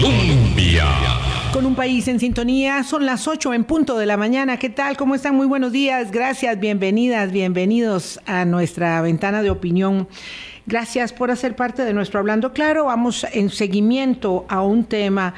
Colombia. Con un país en sintonía, son las 8 en punto de la mañana. ¿Qué tal? ¿Cómo están? Muy buenos días. Gracias, bienvenidas, bienvenidos a nuestra ventana de opinión. Gracias por hacer parte de nuestro Hablando Claro. Vamos en seguimiento a un tema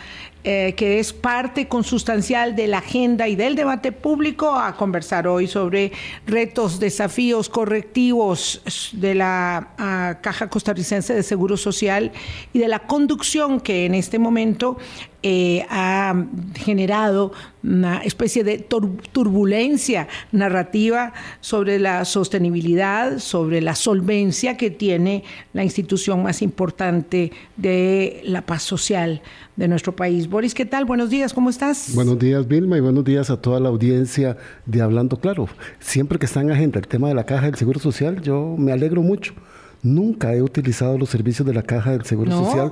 eh, que es parte consustancial de la agenda y del debate público, a conversar hoy sobre retos, desafíos, correctivos de la Caja Costarricense de Seguro Social y de la conducción que en este momento eh, ha generado una especie de turbulencia narrativa sobre la sostenibilidad, sobre la solvencia que tiene la institución más importante de la paz social de nuestro país. Boris, ¿qué tal? Buenos días, ¿cómo estás? Buenos días, Vilma, y buenos días a toda la audiencia de Hablando Claro. Siempre que está en agenda el tema de la caja del Seguro Social, yo me alegro mucho Nunca he utilizado los servicios de la Caja del Seguro Social.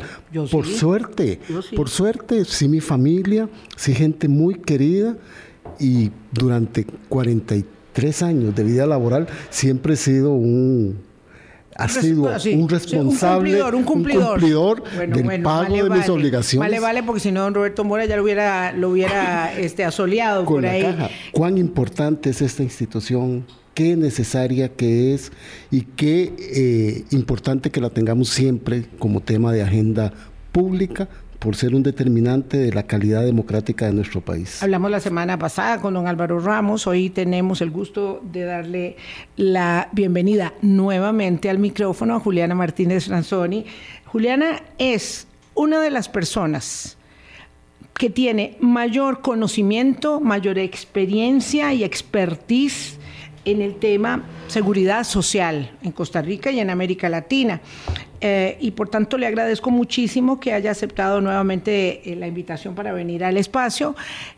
por suerte, por suerte, sí mi familia, sí gente muy querida y durante 43 años de vida laboral siempre he sido un ha sido un responsable, un cumplidor, del pago de mis obligaciones. Vale, vale, porque si no, don Roberto Mora ya lo hubiera, lo hubiera este, asoleado por ahí. ¿Cuán importante es esta institución? qué necesaria que es y qué eh, importante que la tengamos siempre como tema de agenda pública por ser un determinante de la calidad democrática de nuestro país. Hablamos la semana pasada con don Álvaro Ramos, hoy tenemos el gusto de darle la bienvenida nuevamente al micrófono a Juliana Martínez Ranzoni. Juliana es una de las personas que tiene mayor conocimiento, mayor experiencia y expertise en el tema seguridad social en Costa Rica y en América Latina. Eh, y por tanto le agradezco muchísimo que haya aceptado nuevamente eh, la invitación para venir al espacio.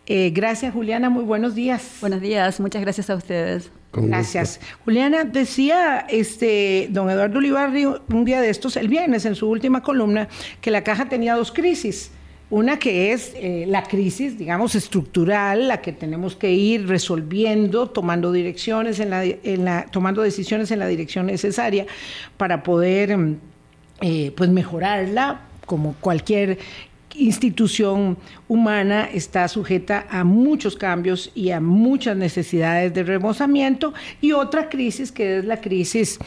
Eh, gracias Juliana, muy buenos días. Buenos días, muchas gracias a ustedes. Gracias. Juliana, decía este don Eduardo Ulibarri un día de estos, el viernes, en su última columna, que la caja tenía dos crisis una que es eh, la crisis, digamos, estructural, la que tenemos que ir resolviendo, tomando direcciones en la, tomando decisiones en la dirección necesaria para poder mm, eh, pues mejorarla, como cualquier institución humana está sujeta a muchos cambios y a muchas necesidades de remozamiento, y otra crisis que es la crisis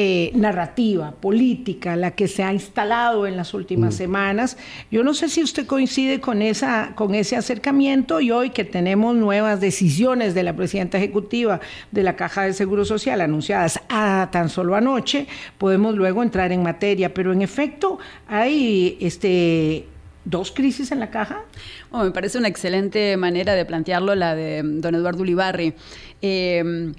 eh, narrativa, política, la que se ha instalado en las últimas mm. semanas. Yo no sé si usted coincide con, esa, con ese acercamiento y hoy que tenemos nuevas decisiones de la presidenta ejecutiva de la Caja de Seguro Social anunciadas a tan solo anoche, podemos luego entrar en materia, pero en efecto hay este dos crisis en la caja? Oh, me parece una excelente manera de plantearlo la de don Eduardo Ulibarri. Eh,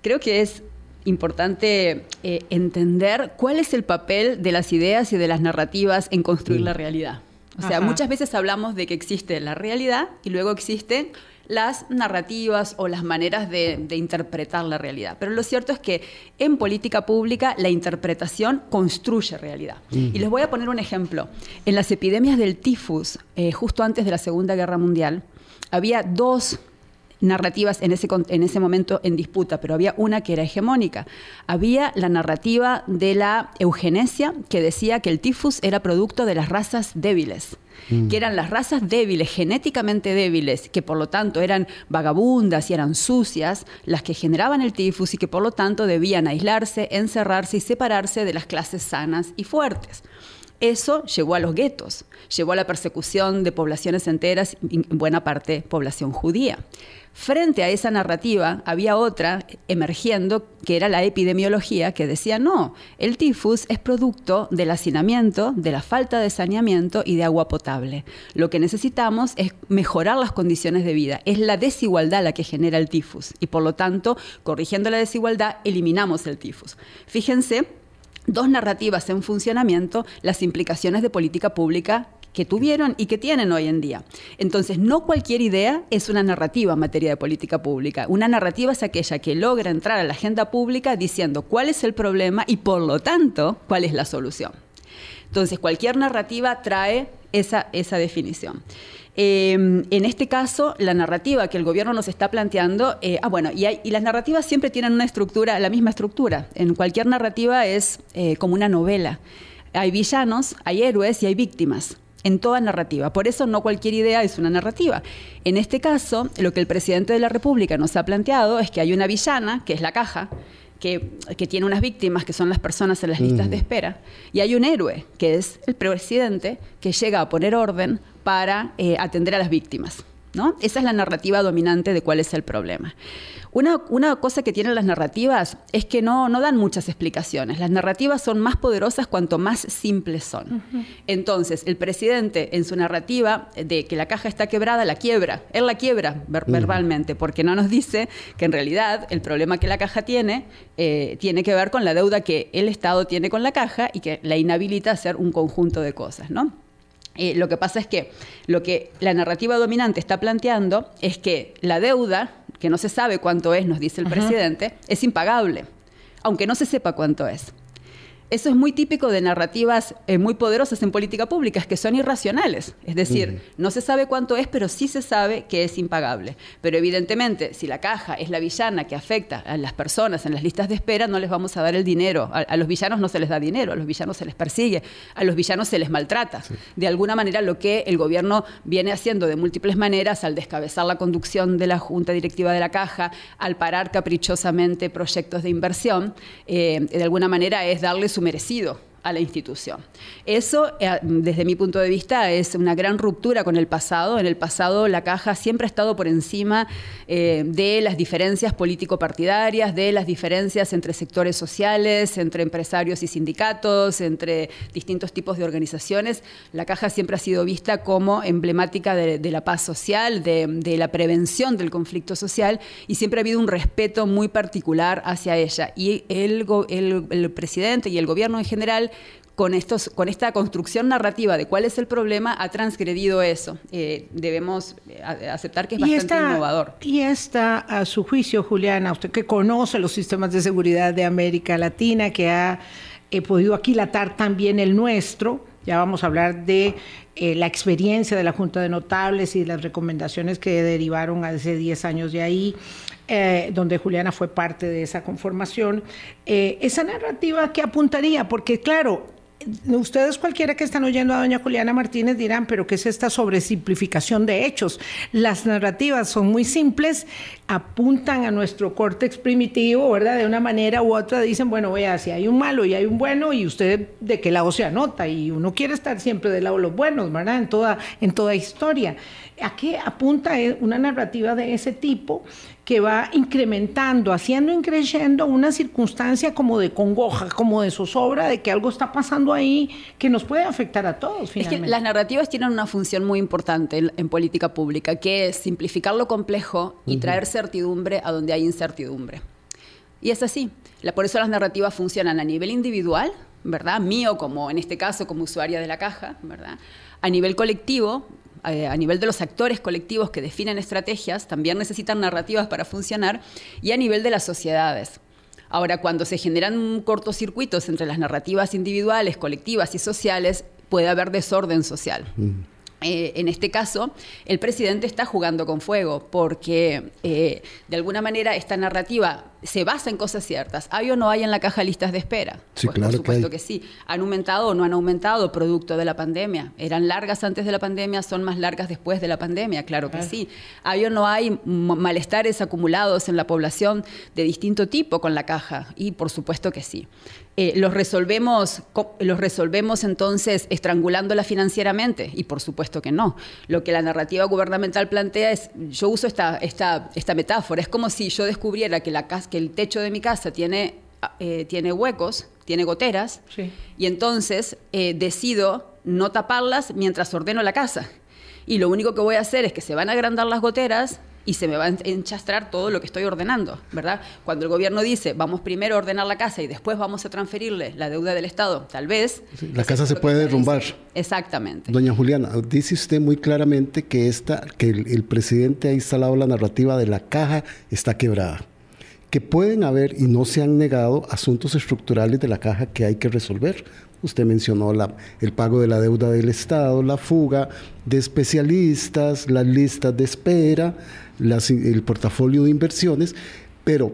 creo que es importante eh, entender cuál es el papel de las ideas y de las narrativas en construir la realidad. O sea, muchas veces hablamos de que existe la realidad y luego existen las narrativas o las maneras de, interpretar la realidad. Pero lo cierto es que en política pública la interpretación construye realidad. Y les voy a poner un ejemplo. En las epidemias del tifus, eh, justo antes de la Segunda Guerra Mundial, había dos narrativas en ese, en ese momento en disputa, pero había una que era hegemónica. Había la narrativa de la eugenesia que decía que el tifus era producto de las razas débiles mm. que eran las razas débiles, genéticamente débiles, que por lo tanto eran vagabundas y eran sucias, las que generaban el tifus y que por lo tanto debían aislarse, encerrarse y separarse de las clases sanas y fuertes. Eso llevó a los guetos, llevó a la persecución de poblaciones enteras, en buena parte población judía. Frente a esa narrativa había otra emergiendo que era la epidemiología que decía no, el tifus es producto del hacinamiento, de la falta de saneamiento y de agua potable. Lo que necesitamos es mejorar las condiciones de vida. Es la desigualdad la que genera el tifus y por lo tanto, corrigiendo la desigualdad, eliminamos el tifus. Fíjense dos narrativas en funcionamiento, las implicaciones de política pública que tuvieron y que tienen hoy en día. Entonces, no cualquier idea es una narrativa en materia de política pública. Una narrativa es aquella que logra entrar a la agenda pública diciendo cuál es el problema y, por lo tanto, cuál es la solución. Entonces, cualquier narrativa trae esa, esa definición. Em, en este caso, la narrativa que el gobierno nos está planteando, eh, ah, bueno, y, y, las narrativas siempre tienen una estructura, la misma estructura. En cualquier narrativa es eh, como una novela. Hay villanos, hay héroes y hay víctimas. En toda narrativa. Por eso no cualquier idea es una narrativa. En este caso, lo que el presidente de la República nos ha planteado es que hay una villana, que es la caja, que, tiene unas víctimas que son las personas en las listas de espera, y hay un héroe, que es el presidente, que llega a poner orden para eh, atender a las víctimas. ¿No? Esa es la narrativa dominante de cuál es el problema. Una, cosa que tienen las narrativas es que no, no dan muchas explicaciones. Las narrativas son más poderosas cuanto más simples son. Entonces, el presidente en su narrativa de que la caja está quebrada, la quiebra. Él la quiebra verbalmente, porque no nos dice que en realidad el problema que la caja tiene eh, tiene que ver con la deuda que el Estado tiene con la caja y que la inhabilita a hacer un conjunto de cosas, ¿no? Eh, lo que pasa es que lo que la narrativa dominante está planteando es que la deuda, que no se sabe cuánto es, nos dice el presidente, es impagable, aunque no se sepa cuánto es. Eso es muy típico de narrativas eh, muy poderosas en política pública, que son irracionales. Es decir, no se sabe cuánto es, pero sí se sabe que es impagable. Pero evidentemente, si la caja es la villana que afecta a las personas en las listas de espera, no les vamos a dar el dinero. A, los villanos no se les da dinero, a los villanos se les persigue, a los villanos se les maltrata. De alguna manera, lo que el gobierno viene haciendo de múltiples maneras al descabezar la conducción de la Junta Directiva de la Caja, al parar caprichosamente proyectos de inversión, eh, de alguna manera es darles su merecido a la institución. Eso, eh, desde mi punto de vista, es una gran ruptura con el pasado. En el pasado la caja siempre ha estado por encima eh, de las diferencias político-partidarias, de las diferencias entre sectores sociales, entre empresarios y sindicatos, entre distintos tipos de organizaciones. La caja siempre ha sido vista como emblemática de, la paz social, de, la prevención del conflicto social y siempre ha habido un respeto muy particular hacia ella. Y el, el presidente y el gobierno en general con, estos, con esta construcción narrativa de cuál es el problema, ha transgredido eso. Eh, debemos eh, aceptar que es bastante innovador. Y está, a su juicio, Juliana, usted que conoce los sistemas de seguridad de América Latina, que ha eh, podido aquilatar también el nuestro, ya vamos a hablar de la experiencia de la Junta de Notables y las recomendaciones que derivaron hace 10 años de ahí, donde Juliana fue parte de esa conformación. esa narrativa que apuntaría, porque claro, ustedes cualquiera que están oyendo a doña Juliana Martínez dirán, pero ¿qué es esta sobresimplificación de hechos? Las narrativas son muy simples, apuntan a nuestro córtex primitivo, ¿verdad? De una manera u otra dicen, bueno, vea, si hay un malo y hay un bueno, y usted de qué lado se anota, y uno quiere estar siempre del lado de los buenos, ¿verdad? En toda, en toda historia. ¿A qué apunta una narrativa de ese tipo que va incrementando, haciendo increciendo una circunstancia como de congoja, como de zozobra, de que algo está pasando ahí que nos puede afectar a todos. Finalmente. Es que las narrativas tienen una función muy importante en, política pública, que es simplificar lo complejo y traer certidumbre a donde hay incertidumbre. Y es así. por eso las narrativas funcionan a nivel individual, ¿verdad? Mío, como en este caso, como usuaria de la caja, ¿verdad? A nivel colectivo, eh, a nivel de los actores colectivos que definen estrategias, también necesitan narrativas para funcionar, y a nivel de las sociedades. Ahora, cuando se generan cortocircuitos entre las narrativas individuales, colectivas y sociales, puede haber desorden social. Mm. Eh, en este caso, el presidente está jugando con fuego porque eh, de alguna manera esta narrativa se basa en cosas ciertas. ¿Hay o no hay en la caja listas de espera? Sí, pues, claro por supuesto que, sí. ¿Han aumentado o no han aumentado producto de la pandemia? ¿Eran largas antes de la pandemia? ¿Son más largas después de la pandemia? Claro que sí. ¿Hay o no hay malestares acumulados en la población de distinto tipo con la caja? Y por supuesto que sí. Eh, los, resolvemos, los resolvemos entonces estrangulándola financieramente y por supuesto que no. Lo que la narrativa gubernamental plantea es, yo uso esta, esta, esta metáfora, es como si yo descubriera que, la, que el techo de mi casa tiene, eh, tiene huecos, tiene goteras, y entonces eh, decido no taparlas mientras ordeno la casa. Y lo único que voy a hacer es que se van a agrandar las goteras y se me va a enchastrar todo lo que estoy ordenando, ¿verdad? Cuando el gobierno dice, vamos primero a ordenar la casa y después vamos a transferirle la deuda del Estado, tal vez... la casa se puede derrumbar. Exactamente. Doña Juliana, dice usted muy claramente que, esta, que el, presidente ha instalado la narrativa de la caja está quebrada que pueden haber y no se han negado asuntos estructurales de la caja que hay que resolver. Usted mencionó la, el pago de la deuda del Estado, la fuga de especialistas, las listas de espera, el portafolio de inversiones, pero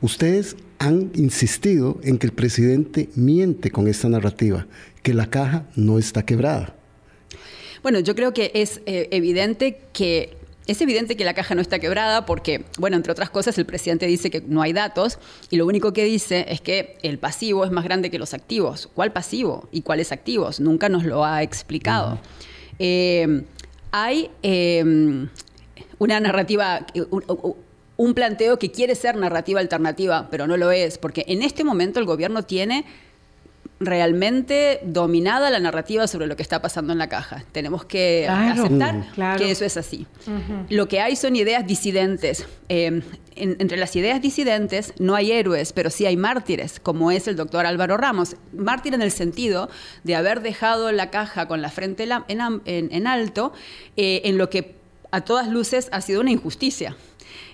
ustedes han insistido en que el presidente miente con esta narrativa, que la caja no está quebrada. Bueno, yo creo que es eh, evidente que es evidente que la caja no está quebrada porque, bueno, entre otras cosas, el presidente dice que no hay datos y lo único que dice es que el pasivo es más grande que los activos. ¿Cuál pasivo y cuáles activos? Nunca nos lo ha explicado. Eh, hay eh, una narrativa, un planteo que quiere ser narrativa alternativa, pero no lo es, porque en este momento el gobierno tiene realmente dominada la narrativa sobre lo que está pasando en la caja. Tenemos que aceptar mm. que eso es así. Lo que hay son ideas disidentes. Em, entre las ideas disidentes no hay héroes, pero sí hay mártires, como es el doctor Álvaro Ramos. Mártir en el sentido de haber dejado la caja con la frente en, alto eh, en lo que a todas luces ha sido una injusticia.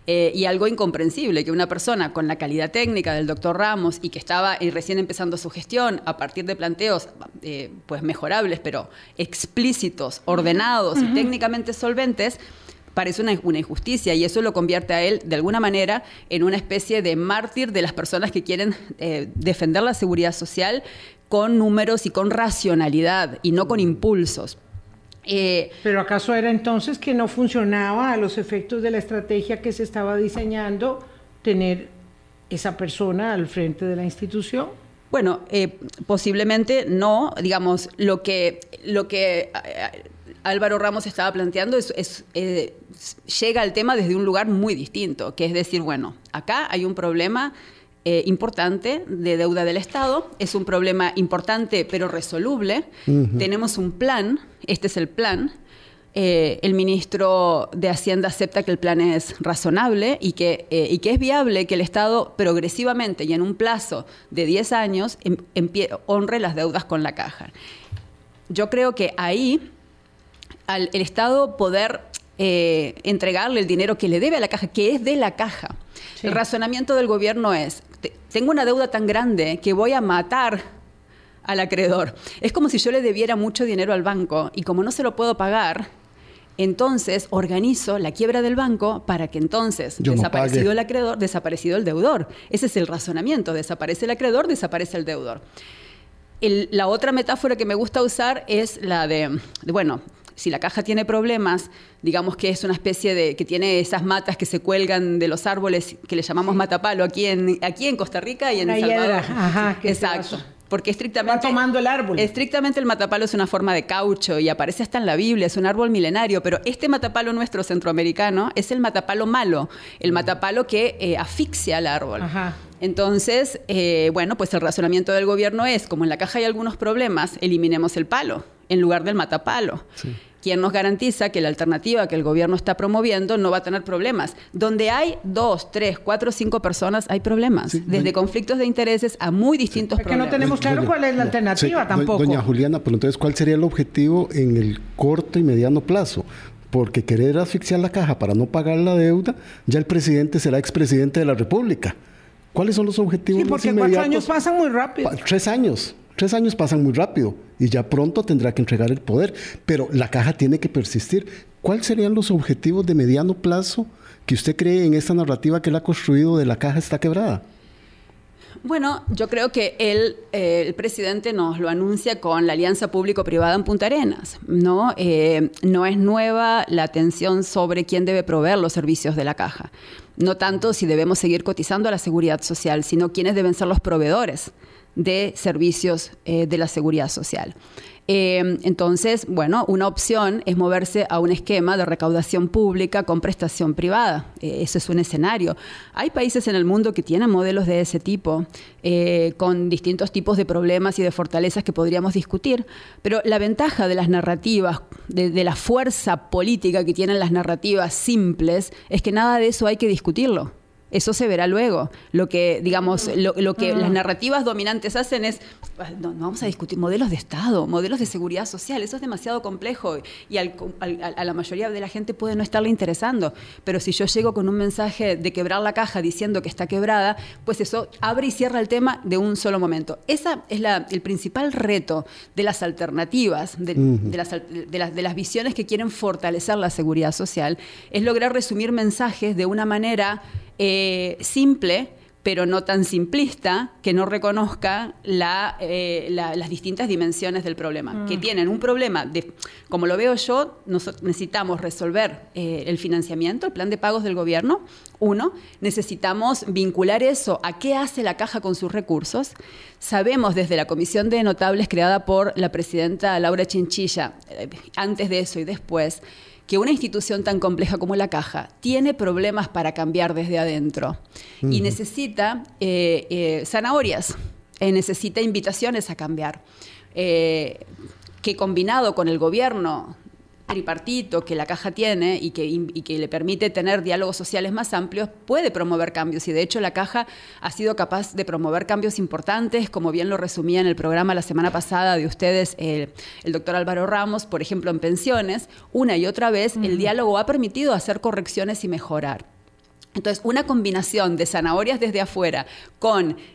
Eh, y algo incomprensible, que una persona con la calidad técnica del doctor Ramos y que estaba eh, recién empezando su gestión a partir de planteos eh, pues mejorables, pero explícitos, ordenados y técnicamente solventes, parece una, injusticia. Y eso lo convierte a él de alguna manera en una especie de mártir de las personas que quieren defender la seguridad social con números y con racionalidad y no con impulsos. Eh, Pero ¿acaso era entonces que no funcionaba a los efectos de la estrategia que se estaba diseñando tener esa persona al frente de la institución? Bueno, eh, posiblemente no. Digamos, lo que, lo que eh, Álvaro Ramos estaba planteando es, llega al tema desde un lugar muy distinto, que es decir, bueno, acá hay un problema eh, importante de deuda del Estado. Es un problema importante pero resoluble. Tenemos un plan, este es el plan. Eh, el ministro de Hacienda acepta que el plan es razonable y que, eh, y que es viable que el Estado progresivamente y en un plazo de 10 años em, honre las deudas con la caja. Yo creo que ahí al el Estado poder entregarle el dinero que le debe a la caja, que es de la caja. El razonamiento del gobierno es, tengo una deuda tan grande que voy a matar al acreedor. Es como si yo le debiera mucho dinero al banco y como no se lo puedo pagar, entonces organizo la quiebra del banco para que entonces, desaparecido el acreedor, desaparecido el deudor. Ese es el razonamiento, desaparece el acreedor, desaparece el deudor. la otra metáfora que me gusta usar es la de, bueno, si la caja tiene problemas, digamos que es una especie de que tiene esas matas que se cuelgan de los árboles que le llamamos matapalo aquí en aquí en Costa Rica y en El Salvador. Ajá, Exacto. Porque estrictamente. Va tomando el árbol. Estrictamente el matapalo es una forma de caucho y aparece hasta en la Biblia, es un árbol milenario, pero este matapalo nuestro centroamericano es el matapalo malo, el matapalo que eh, asfixia al árbol. Ajá. Entonces, eh, bueno, pues el razonamiento del gobierno es, como en la caja hay algunos problemas, eliminemos el palo en lugar del matapalo. Sí. ¿Quién nos garantiza que la alternativa que el gobierno está promoviendo no va a tener problemas? Donde hay dos, tres, cuatro, cinco personas, hay problemas. desde conflictos de intereses a muy distintos problemas. Es que no tenemos claro cuál es la alternativa tampoco. Doña Juliana, pero entonces, ¿cuál sería el objetivo en el corto y mediano plazo? porque querer asfixiar la caja para no pagar la deuda, ya el presidente será expresidente de la República. ¿Cuáles son los objetivos sí, porque cuatro años pasan muy rápido. tres años. Tres años pasan muy rápido y ya pronto tendrá que entregar el poder, pero la caja tiene que persistir. ¿Cuáles serían los objetivos de mediano plazo que usted cree en esta narrativa que él ha construido de la caja está quebrada? Bueno, yo creo que él, eh, el presidente nos lo anuncia con la alianza público-privada en Punta Arenas. ¿no? Eh, no es nueva la atención sobre quién debe proveer los servicios de la caja. No tanto si debemos seguir cotizando a la seguridad social, sino quiénes deben ser los proveedores de servicios eh, de la seguridad social. Eh, entonces, bueno, una opción es moverse a un esquema de recaudación pública con prestación privada. Eh, eso es un escenario. Hay países en el mundo que tienen modelos de ese tipo, con distintos tipos de problemas y de fortalezas que podríamos discutir, pero la ventaja de las narrativas, de la fuerza política que tienen las narrativas simples, es que nada de eso hay que discutirlo. Eso se verá luego. Lo que, digamos, lo, que las narrativas dominantes hacen es, no, vamos a discutir modelos de Estado, modelos de seguridad social, eso es demasiado complejo y a la mayoría de la gente puede no estarle interesando. Pero si yo llego con un mensaje de quebrar la caja diciendo que está quebrada, pues eso abre y cierra el tema de un solo momento. Ese es el principal reto de las alternativas, de, las, de las visiones que quieren fortalecer la seguridad social, es lograr resumir mensajes de una manera eh, simple, pero no tan simplista que no reconozca eh, las distintas dimensiones del problema. Que mm. tienen un problema, de, como lo veo yo, necesitamos resolver eh, el financiamiento, el plan de pagos del gobierno, uno, necesitamos vincular eso a qué hace la caja con sus recursos. Sabemos desde la comisión de notables creada por la presidenta Laura Chinchilla, eh, antes de eso y después, que una institución tan compleja como la caja tiene problemas para cambiar desde adentro y necesita eh, eh, zanahorias, eh, necesita invitaciones a cambiar, que combinado con el gobierno tripartito que la caja tiene y que, que, le permite tener diálogos sociales más amplios, puede promover cambios. Y de hecho la caja ha sido capaz de promover cambios importantes, como bien lo resumía en el programa la semana pasada de ustedes el, doctor Álvaro Ramos, por ejemplo, en pensiones, una y otra vez el diálogo ha permitido hacer correcciones y mejorar. Entonces, una combinación de zanahorias desde afuera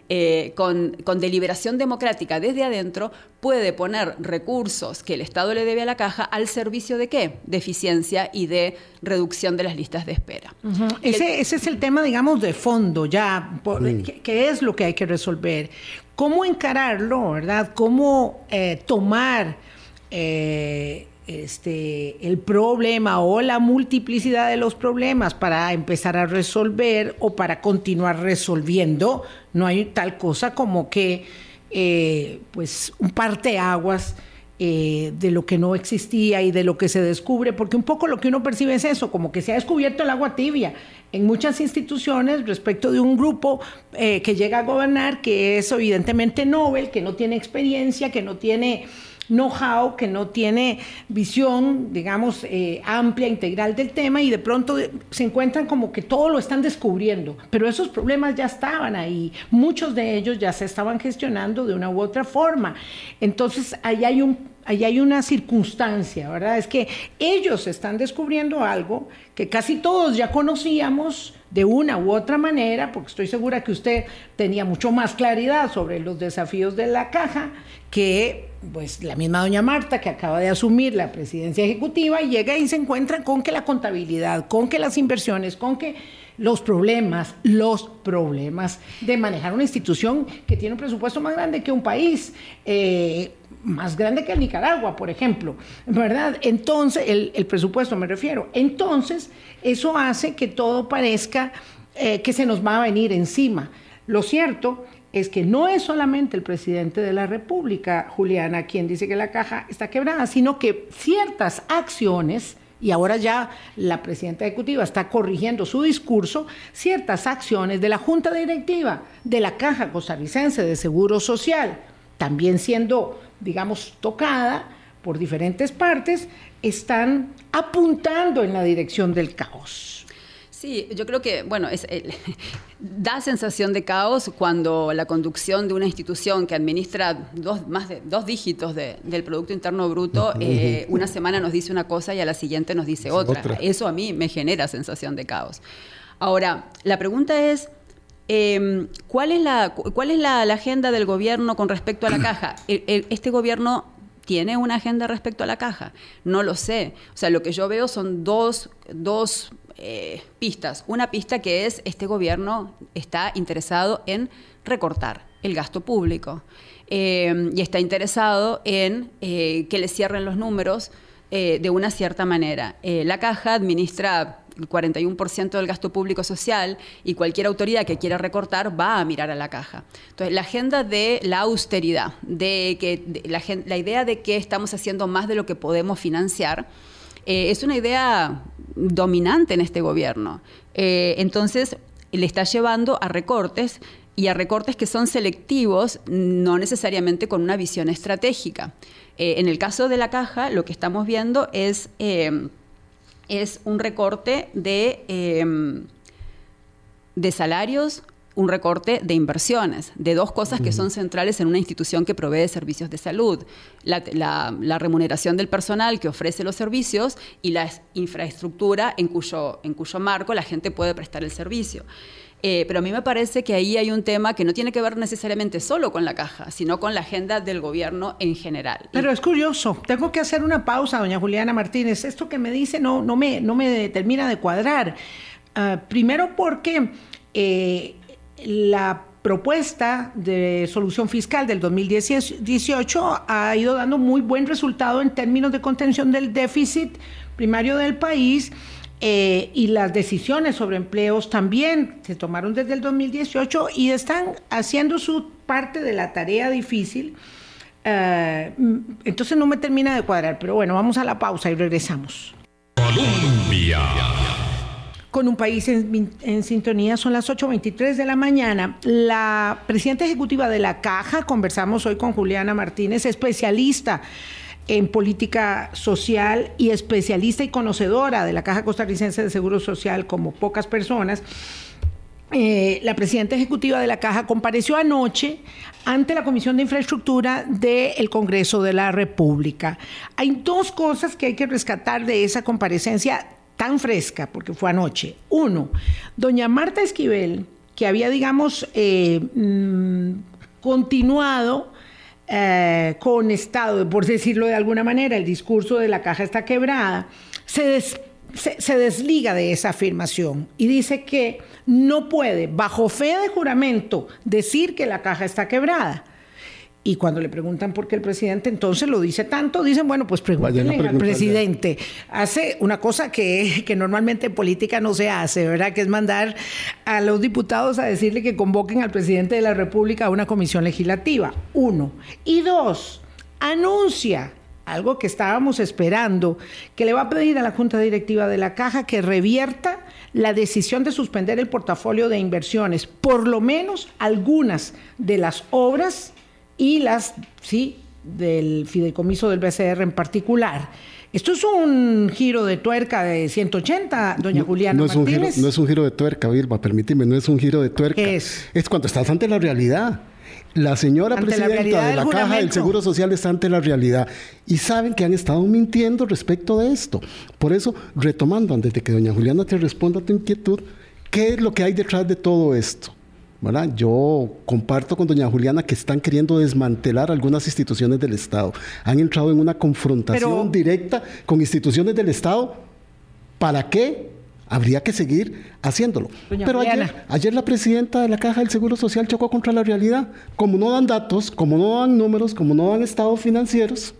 eh, con, con, deliberación democrática desde adentro puede poner recursos que el Estado le debe a la caja al servicio de qué? De eficiencia y de reducción de las listas de espera. ese, es el tema, digamos, de fondo ya, ¿qué, es lo que hay que resolver? ¿Cómo encararlo, verdad? ¿Cómo eh, tomar... Eh, este, el problema o la multiplicidad de los problemas para empezar a resolver o para continuar resolviendo. No hay tal cosa como que eh, pues un parteaguas eh, de lo que no existía y de lo que se descubre, porque un poco lo que uno percibe es eso, como que se ha descubierto el agua tibia en muchas instituciones respecto de un grupo eh, que llega a gobernar, que es evidentemente Nobel, que no tiene experiencia, que no tiene know-how, que no tiene visión, digamos, eh, amplia, integral del tema y de pronto se encuentran como que todo lo están descubriendo. Pero esos problemas ya estaban ahí, muchos de ellos ya se estaban gestionando de una u otra forma. Entonces, ahí hay un ahí hay una circunstancia, ¿verdad? Es que ellos están descubriendo algo que casi todos ya conocíamos de una u otra manera, porque estoy segura que usted tenía mucho más claridad sobre los desafíos de la caja que pues la misma doña Marta que acaba de asumir la presidencia ejecutiva llega y se encuentra con que la contabilidad, con que las inversiones, con que los problemas, los problemas de manejar una institución que tiene un presupuesto más grande que un país, eh, más grande que Nicaragua, por ejemplo, ¿verdad? Entonces, el, presupuesto me refiero. Entonces, eso hace que todo parezca eh, que se nos va a venir encima. Lo cierto es que no es solamente el presidente de la República, Juliana, quien dice que la caja está quebrada, sino que ciertas acciones, y ahora ya la presidenta ejecutiva está corrigiendo su discurso, ciertas acciones de la Junta Directiva de la Caja Costarricense de Seguro Social, también siendo, digamos, tocada por diferentes partes, están apuntando en la dirección del caos. Sí, yo creo que, bueno, es, da sensación de caos cuando la conducción de una institución que administra dos, más de dos dígitos del Producto Interno Bruto, eh, una semana nos dice una cosa y a la siguiente nos dice otra. Eso a mí me genera sensación de caos. Ahora, la pregunta es, em, ¿cuál es, la, cuál es la, agenda del gobierno con respecto a la caja? este gobierno tiene una agenda respecto a la caja? No lo sé. O sea, lo que yo veo son dos, dos eh, pistas. Una pista que es este gobierno está interesado en recortar el gasto público eh, y está interesado en eh, que le cierren los números de una cierta manera. la caja administra el 41% del gasto público social y cualquier autoridad que quiera recortar va a mirar a la caja. Entonces, la agenda de la austeridad, de que la, la idea de que estamos haciendo más de lo que podemos financiar, es una idea dominante en este gobierno. Eh, entonces, le está llevando a recortes y a recortes que son selectivos, no necesariamente con una visión estratégica. Eh, en el caso de la caja, lo que estamos viendo es, eh, es un recorte de, de salarios, un recorte de inversiones, de dos cosas que son centrales en una institución que provee servicios de salud. La, remuneración del personal que ofrece los servicios y la infraestructura en cuyo, en cuyo marco la gente puede prestar el servicio. Eh, pero a mí me parece que ahí hay un tema que no tiene que ver necesariamente solo con la caja, sino con la agenda del gobierno en general. Pero es curioso, tengo que hacer una pausa, doña Juliana Martínez. Esto que me dice no, no, me, no me termina de cuadrar. Ah, primero porque... Eh, la propuesta de solución fiscal del 2018 ha ido dando muy buen resultado en términos de contención del déficit primario del país. Eh, y las decisiones sobre empleos también se tomaron desde el 2018 y están haciendo su parte de la tarea difícil. Eh, entonces no me termina de cuadrar, pero bueno, vamos a la pausa y regresamos. Colombia con un país en, sintonía. Son las 8.23 de la mañana. La presidenta ejecutiva de la Caja, conversamos hoy con Juliana Martínez, especialista en política social y especialista y conocedora de la Caja Costarricense de Seguro Social como pocas personas. Eh, la presidenta ejecutiva de la Caja compareció anoche ante la Comisión de Infraestructura del Congreso de la República. Hay dos cosas que hay que rescatar de esa comparecencia tan fresca, porque fue anoche. Uno, doña Marta Esquivel, que había, digamos, eh, mm, continuado eh, con Estado, por decirlo de alguna manera, el discurso de la caja está quebrada, se, se desliga de esa afirmación y dice que no puede, bajo fe de juramento, decir que la caja está quebrada y cuando le preguntan por qué el presidente entonces lo dice tanto, dicen, bueno, pues pregúntenle al presidente. Hace una cosa que, que, normalmente en política no se hace, ¿verdad? Que es mandar a los diputados a decirle que convoquen al presidente de la República a una comisión legislativa. Uno. Y dos, anuncia algo que estábamos esperando, que le va a pedir a la Junta Directiva de la Caja que revierta la decisión de suspender el portafolio de inversiones, por lo menos algunas de las obras y las, sí, del fideicomiso del BCR en particular. Esto es un giro de tuerca de 180, doña Juliana no es Martínez. Un giro, no es un giro de tuerca, Vilma, permíteme, no es un giro de tuerca. es? Es cuando estás ante la realidad. La señora presidenta de la Caja del Seguro Social está ante la realidad y saben que han estado mintiendo respecto de esto. Por eso, retomando, antes de que doña Juliana te responda a tu inquietud, ¿qué es lo que hay detrás de todo esto? Yo comparto con doña Juliana que están queriendo desmantelar algunas instituciones del Estado. Han entrado en una confrontación directa con instituciones del Estado. ¿Para qué? Habría que seguir haciéndolo. Pero ayer, ayer, la presidenta de la Caja del Seguro Social chocó contra la realidad. Como no dan datos, como no dan números, como no dan estados financieros,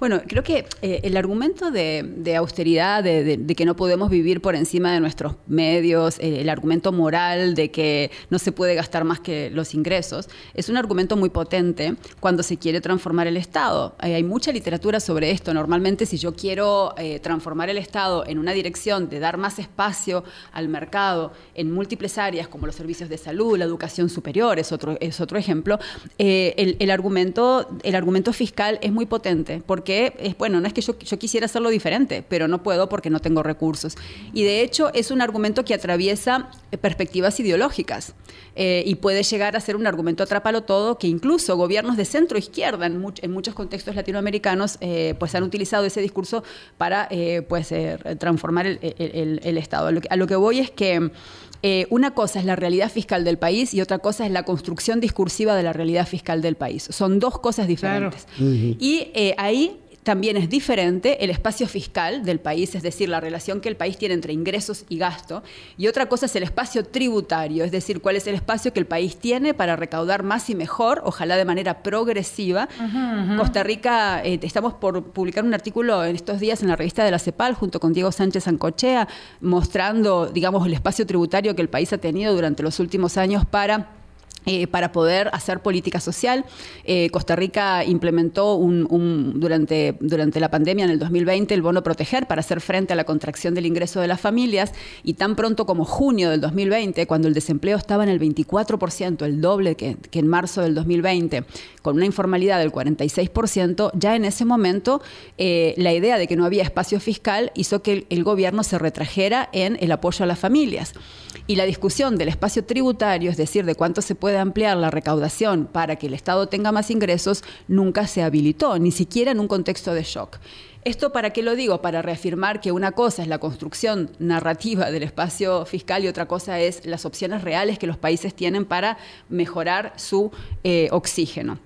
bueno, creo que eh, el argumento de, austeridad, de, que no podemos vivir por encima de nuestros medios, eh, el argumento moral de que no se puede gastar más que los ingresos, es un argumento muy potente cuando se quiere transformar el Estado. hay mucha literatura sobre esto. Normalmente si yo quiero eh, transformar el Estado en una dirección de dar más espacio al mercado en múltiples áreas como los servicios de salud, la educación superior, es otro, es otro ejemplo, el, argumento, el argumento fiscal es muy potente porque es, bueno, no es que yo, quisiera hacerlo diferente, pero no puedo porque no tengo recursos. Y de hecho es un argumento que atraviesa eh, perspectivas ideológicas eh, y puede llegar a ser un argumento atrápalo todo que incluso gobiernos de centro izquierda en, muchos contextos latinoamericanos eh, pues han utilizado ese discurso para pues transformar el, Estado. a lo que voy es que eh, una cosa es la realidad fiscal del país y otra cosa es la construcción discursiva de la realidad fiscal del país. Son dos cosas diferentes. Y eh, ahí también es diferente el espacio fiscal del país, es decir, la relación que el país tiene entre ingresos y gasto, y otra cosa es el espacio tributario, es decir, cuál es el espacio que el país tiene para recaudar más y mejor, ojalá de manera progresiva. Costa Rica, eh, estamos por publicar un artículo en estos días en la revista de la CEPAL junto con Diego Sánchez Ancochea, mostrando, digamos, el espacio tributario que el país ha tenido durante los últimos años para eh, para poder hacer política social. Eh, Costa Rica implementó un, durante, durante la pandemia en el 2020 el bono proteger para hacer frente a la contracción del ingreso de las familias y tan pronto como junio del 2020, cuando el desempleo estaba en el 24%, el doble que, en marzo del 2020, con una informalidad del 46%, ya en ese momento eh, la idea de que no había espacio fiscal hizo que el gobierno se retrajera en el apoyo a las familias. Y la discusión del espacio tributario, es decir, de cuánto se puede ampliar la recaudación para que el Estado tenga más ingresos, nunca se habilitó, ni siquiera en un contexto de shock. ¿Esto para qué lo digo? Para reafirmar que una cosa es la construcción narrativa del espacio fiscal y otra cosa es las opciones reales que los países tienen para mejorar su eh, oxígeno.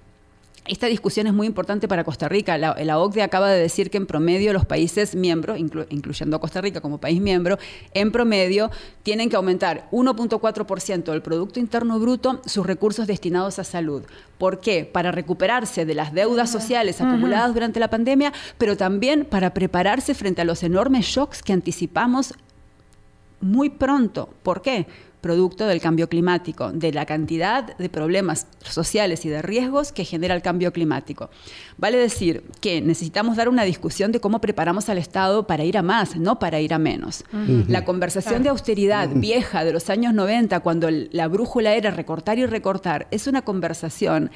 Esta discusión es muy importante para Costa Rica. La, OCDE acaba de decir que en promedio los países miembros, incluyendo Costa Rica como país miembro, en promedio tienen que aumentar 1.4% del Producto Interno Bruto sus recursos destinados a salud. ¿Por qué? Para recuperarse de las deudas sociales acumuladas durante la pandemia, pero también para prepararse frente a los enormes shocks que anticipamos muy pronto. ¿Por qué? Producto del cambio climático, de la cantidad de problemas sociales y de riesgos que genera el cambio climático. Vale decir que necesitamos dar una discusión de cómo preparamos al Estado para ir a más, no para ir a menos. La conversación de austeridad vieja de los años 90, cuando la brújula era recortar y recortar, es una conversación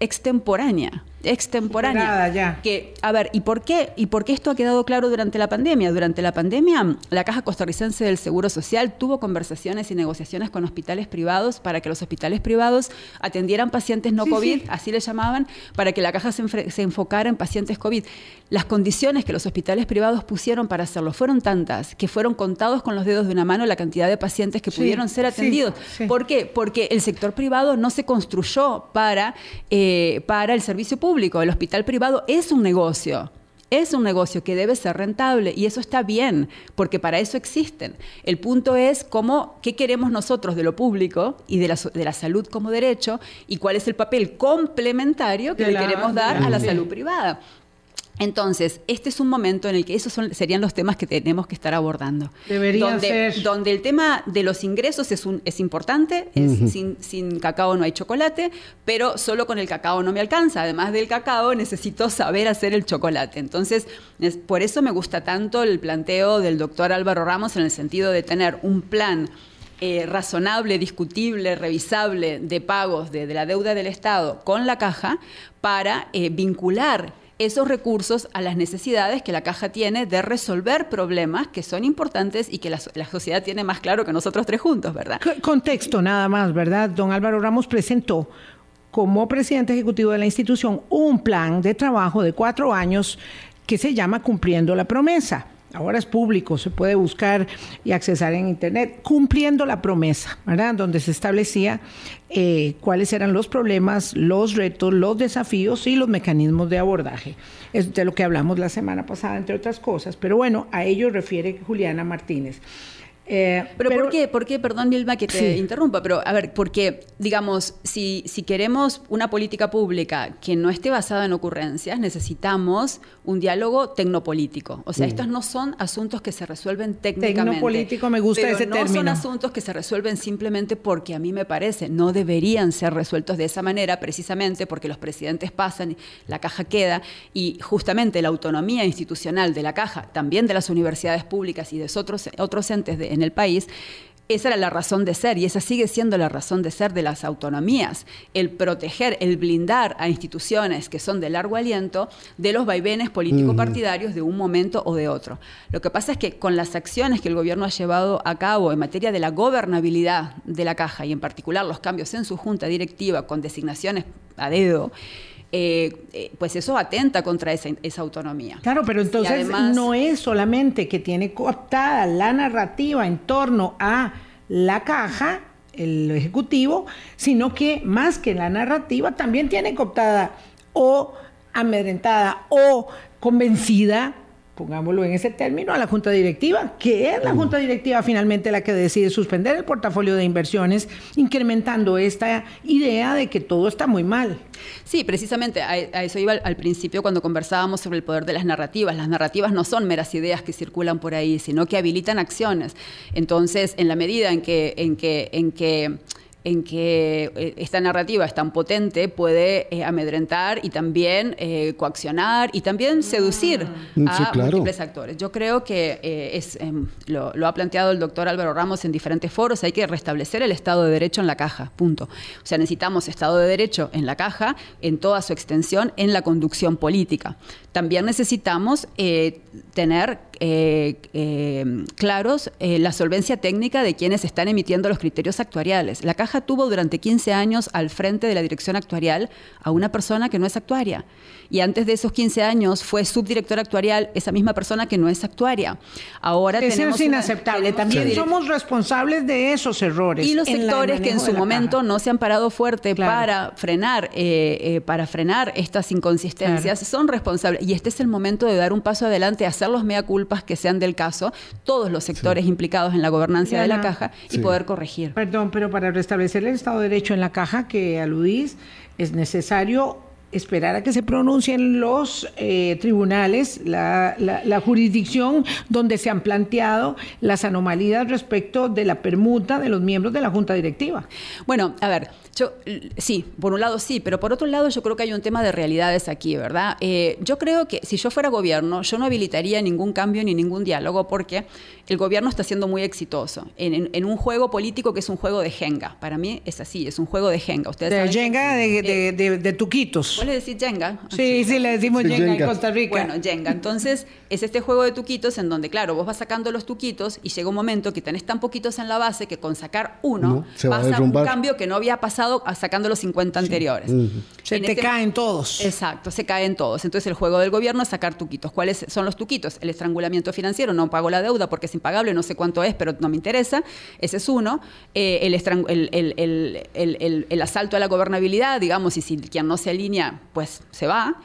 extemporánea, extemporánea. Ya. Que, a ver, ¿y por qué? ¿Y por qué esto ha quedado claro durante la pandemia? Durante la pandemia, la Caja Costarricense del Seguro Social tuvo conversaciones y negociaciones con hospitales privados para que los hospitales privados atendieran pacientes no COVID, así le llamaban, para que la caja se, enfocara en pacientes COVID. Las condiciones que los hospitales privados pusieron para hacerlo fueron tantas que fueron contados con los dedos de una mano la cantidad de pacientes que pudieron ser atendidos. ¿Por qué? Porque el sector privado no se construyó para... Eh, para el servicio público. El hospital privado es un negocio. Es un negocio que debe ser rentable y eso está bien, porque para eso existen. El punto es cómo, qué queremos nosotros de lo público y de la, de la salud como derecho y cuál es el papel complementario que le queremos dar a la salud privada. Entonces, este es un momento en el que esos serían los temas que tenemos que estar abordando. Debería donde, ser. Donde el tema de los ingresos es, un, es importante, sin, cacao no hay chocolate, pero solo con el cacao no me alcanza. Además del cacao, necesito saber hacer el chocolate. Entonces, por eso me gusta tanto el planteo del doctor Álvaro Ramos en el sentido de tener un plan eh, razonable, discutible, revisable de pagos de, la deuda del Estado con la caja para eh, vincular esos recursos a las necesidades que la caja tiene de resolver problemas que son importantes y que la, sociedad tiene más claro que nosotros tres juntos, ¿verdad? Contexto nada más, ¿verdad? Don Álvaro Ramos presentó como presidente ejecutivo de la institución un plan de trabajo de cuatro años que se llama Cumpliendo la Promesa ahora es público, se puede buscar y accesar en Internet, cumpliendo la promesa, ¿verdad? Donde se establecía eh, cuáles eran los problemas, los retos, los desafíos y los mecanismos de abordaje. Es de lo que hablamos la semana pasada, entre otras cosas. Pero bueno, a ello refiere Juliana Martínez. Eh, pero, ¿por qué? ¿Por qué? Perdón, Milma, que te interrumpa, pero a ver, porque, digamos, si, si queremos una política pública que no esté basada en ocurrencias, necesitamos un diálogo tecnopolítico. O sea, mm. estos no son asuntos que se resuelven técnicamente. Tecnopolítico, me gusta ese no término. son asuntos que se resuelven simplemente porque a mí me parece, no deberían ser resueltos de esa manera, precisamente porque los presidentes pasan, la caja queda, y justamente la autonomía institucional de la caja, también de las universidades públicas y de otros, otros entes de en el país, esa era la razón de ser y esa sigue siendo la razón de ser de las autonomías, el proteger, el blindar a instituciones que son de largo aliento de los vaivenes político-partidarios de un momento o de otro. Lo que pasa es que con las acciones que el gobierno ha llevado a cabo en materia de la gobernabilidad de la caja y en particular los cambios en su junta directiva con designaciones a dedo, eh, eh, pues eso atenta contra esa, autonomía. Claro, pero entonces no es solamente que tiene cooptada la narrativa en torno a la caja, el Ejecutivo, sino que más que la narrativa también tiene cooptada o amedrentada o convencida pongámoslo en ese término, a la Junta Directiva, que es la Junta Directiva finalmente la que decide suspender el portafolio de inversiones, incrementando esta idea de que todo está muy mal. Sí, precisamente a, eso iba al, principio cuando conversábamos sobre el poder de las narrativas. Las narrativas no son meras ideas que circulan por ahí, sino que habilitan acciones. Entonces, en la medida en que, en que, en que en que eh, esta narrativa es tan potente puede eh, amedrentar y también eh, coaccionar y también seducir mm. a múltiples actores. Yo creo que es, em, lo, ha planteado el doctor Álvaro Ramos en diferentes foros, hay que restablecer el Estado de Derecho en la caja, punto. O sea, necesitamos Estado de Derecho en la caja, en toda su extensión, en la conducción política. También necesitamos tener eh, eh, claros la solvencia técnica de quienes están emitiendo los criterios actuariales. La caja tuvo durante 15 años al frente de la dirección actuarial a una persona que no es actuaria. Y antes de esos 15 años fue subdirectora actuarial esa misma persona que no es actuaria. Ahora tenemos es inaceptable. También somos responsables de esos errores. Y los sectores que en su momento no se han parado fuerte para frenar, para frenar estas inconsistencias son responsables. Y este es el momento de dar un paso adelante, hacer los mea que sean del caso, todos los sectores implicados en la gobernancia de la caja y poder corregir. Perdón, pero para restablecer el Estado de Derecho en la caja que aludís, es necesario esperar a que se pronuncien los eh, tribunales, la, jurisdicción donde se han planteado las anomalías respecto de la permuta de los miembros de la Junta Directiva. Bueno, a ver, yo, sí, por un lado sí, pero por otro lado yo creo que hay un tema de realidades aquí, ¿verdad? Eh, yo creo que si yo fuera gobierno, yo no habilitaría ningún cambio ni ningún diálogo porque el gobierno está siendo muy exitoso en, un juego político que es un juego de Jenga. Para mí es así, es un juego de Jenga. Ustedes de Jenga de, de, de, tuquitos. ¿Vos le decís Jenga? Sí, sí, le decimos Jenga, en Costa Rica. Bueno, Jenga. Entonces, es este juego de tuquitos en donde, claro, vos vas sacando los tuquitos y llega un momento que tenés tan poquitos en la base que con sacar uno pasa un cambio que no había pasado sacando los 50 anteriores. Se te este caen todos. Exacto, se caen todos. Entonces, el juego del gobierno es sacar tuquitos. ¿Cuáles son los tuquitos? El estrangulamiento financiero, no pago la deuda porque es impagable, no sé cuánto es, pero no me interesa. Ese es uno. Eh, el, el, el, asalto a la gobernabilidad, digamos, y si quien no se alinea, pues se va.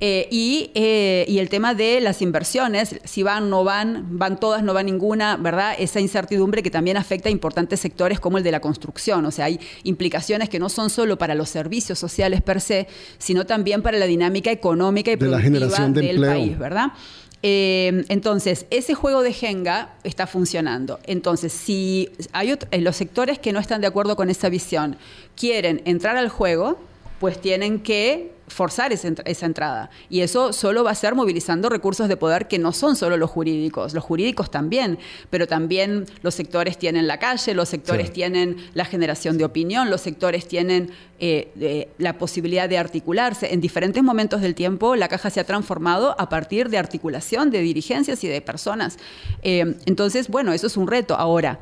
Eh, y, eh, y el tema de las inversiones, si van, no van, van todas, no va ninguna, ¿verdad? Esa incertidumbre que también afecta a importantes sectores como el de la construcción. O sea, hay implicaciones que no son solo para los servicios sociales per se, sino también para la dinámica económica y productiva del país, ¿verdad? Eh, entonces, ese juego de Jenga está funcionando. Entonces, si hay eh, los sectores que no están de acuerdo con esa visión quieren entrar al juego, pues tienen que forzar esa, entrada. Y eso solo va a ser movilizando recursos de poder que no son solo los jurídicos, los jurídicos también, pero también los sectores tienen la calle, los sectores tienen la generación de opinión, los sectores tienen eh, la posibilidad de articularse. En diferentes momentos del tiempo la caja se ha transformado a partir de articulación de dirigencias y de personas. Eh, entonces, bueno, eso es un reto. Ahora,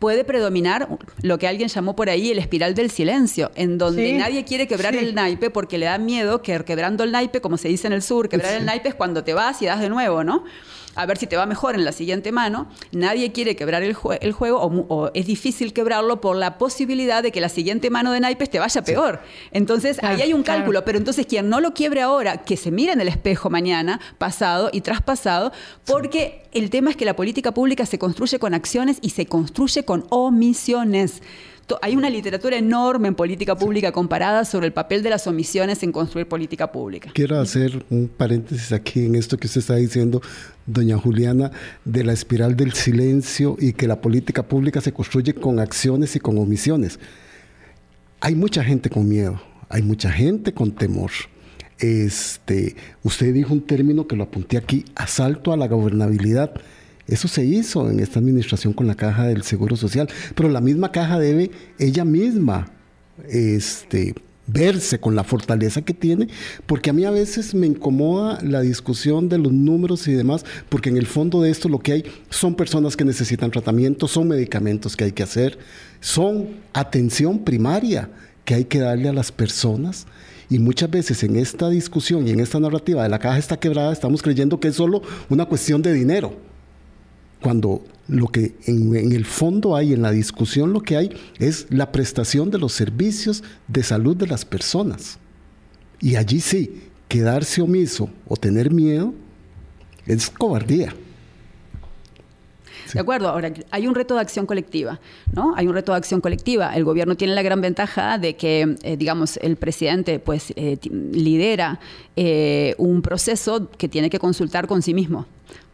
puede predominar lo que alguien llamó por ahí el espiral del silencio, en donde nadie quiere quebrar el naipe porque le da miedo que quebrando el naipe, como se dice en el sur, quebrar el naipe es cuando te vas y das de nuevo, ¿no? A ver si te va mejor en la siguiente mano. Nadie quiere quebrar el, juego o, es difícil quebrarlo por la posibilidad de que la siguiente mano de naipes te vaya peor. Entonces, ahí hay un cálculo, pero entonces quien no lo quiebre ahora, que se mire en el espejo mañana, pasado y traspasado, porque el tema es que la política pública se construye con acciones y se construye con omisiones hay una literatura enorme en política pública comparada sobre el papel de las omisiones en construir política pública. Quiero hacer un paréntesis aquí en esto que usted está diciendo, doña Juliana, de la espiral del silencio y que la política pública se construye con acciones y con omisiones. Hay mucha gente con miedo, hay mucha gente con temor. Este, usted dijo un término que lo apunté aquí, asalto a la gobernabilidad. Eso se hizo en esta administración con la caja del Seguro Social, pero la misma caja debe ella misma este, verse con la fortaleza que tiene, porque a mí a veces me incomoda la discusión de los números y demás, porque en el fondo de esto lo que hay son personas que necesitan tratamiento, son medicamentos que hay que hacer, son atención primaria que hay que darle a las personas. Y muchas veces en esta discusión y en esta narrativa de la caja está quebrada, estamos creyendo que es solo una cuestión de dinero cuando lo que en, el fondo hay, en la discusión lo que hay, es la prestación de los servicios de salud de las personas. Y allí sí, quedarse omiso o tener miedo es cobardía. De acuerdo, ahora hay un reto de acción colectiva, ¿no? Hay un reto de acción colectiva. El gobierno tiene la gran ventaja de que, eh, digamos, el presidente pues eh, lidera eh, un proceso que tiene que consultar con sí mismo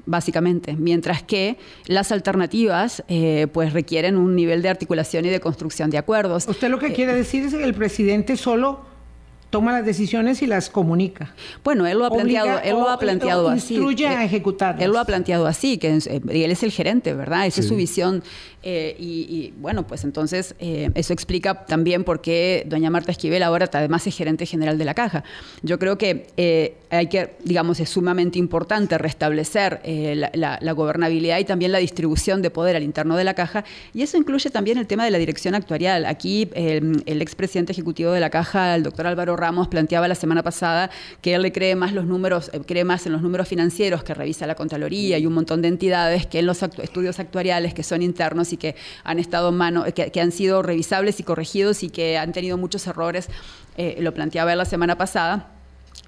básicamente, mientras que las alternativas eh, pues requieren un nivel de articulación y de construcción de acuerdos. Usted lo que quiere decir es que el presidente solo toma las decisiones y las comunica. Bueno, él lo ha planteado, él lo ha planteado así. Instruye a eh, ejecutar. Él lo ha planteado así, que eh, él es el gerente, ¿verdad? Esa es su visión. Eh, y, bueno, pues entonces eso explica también por qué doña Marta Esquivel ahora además es gerente general de la caja. Yo creo que hay que, digamos, es sumamente importante restablecer la, gobernabilidad y también la distribución de poder al interno de la caja. Y eso incluye también el tema de la dirección actuarial. Aquí el expresidente ejecutivo de la caja, el doctor Álvaro Ramos planteaba la semana pasada que él le cree más los números, eh, cree más en los números financieros que revisa la Contraloría y un montón de entidades que en los estudios actuariales que son internos y que han estado mano, que, han sido revisables y corregidos y que han tenido muchos errores. Eh, lo planteaba la semana pasada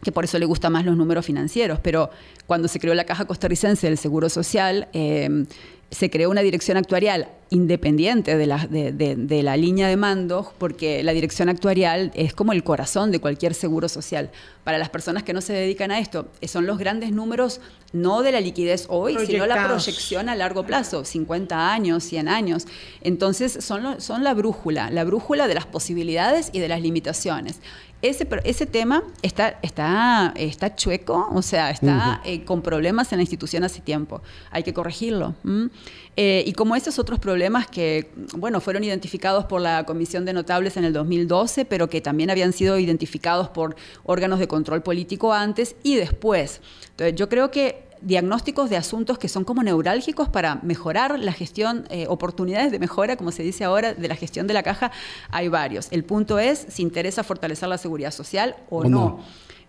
que por eso le gustan más los números financieros, pero cuando se creó la Caja Costarricense del Seguro Social, eh, se creó una dirección actuarial independiente de la, de, la, línea de mando, porque la dirección actuarial es como el corazón de cualquier seguro social. Para las personas que no se dedican a esto, son los grandes números, no de la liquidez hoy, sino la proyección a largo plazo, 50 años, 100 años. Entonces, son, son la brújula, la brújula de las posibilidades y de las limitaciones. Ese, ese tema está, está, está chueco, o sea, está eh, con problemas en la institución hace tiempo. Hay que corregirlo. Eh, y como esos otros problemas que, bueno, fueron identificados por la Comisión de Notables en el 2012, pero que también habían sido identificados por órganos de control político antes y después. Entonces, yo creo que diagnósticos de asuntos que son como neurálgicos para mejorar la gestión, eh, oportunidades de mejora, como se dice ahora, de la gestión de la caja, hay varios. El punto es si interesa fortalecer la seguridad social o, no.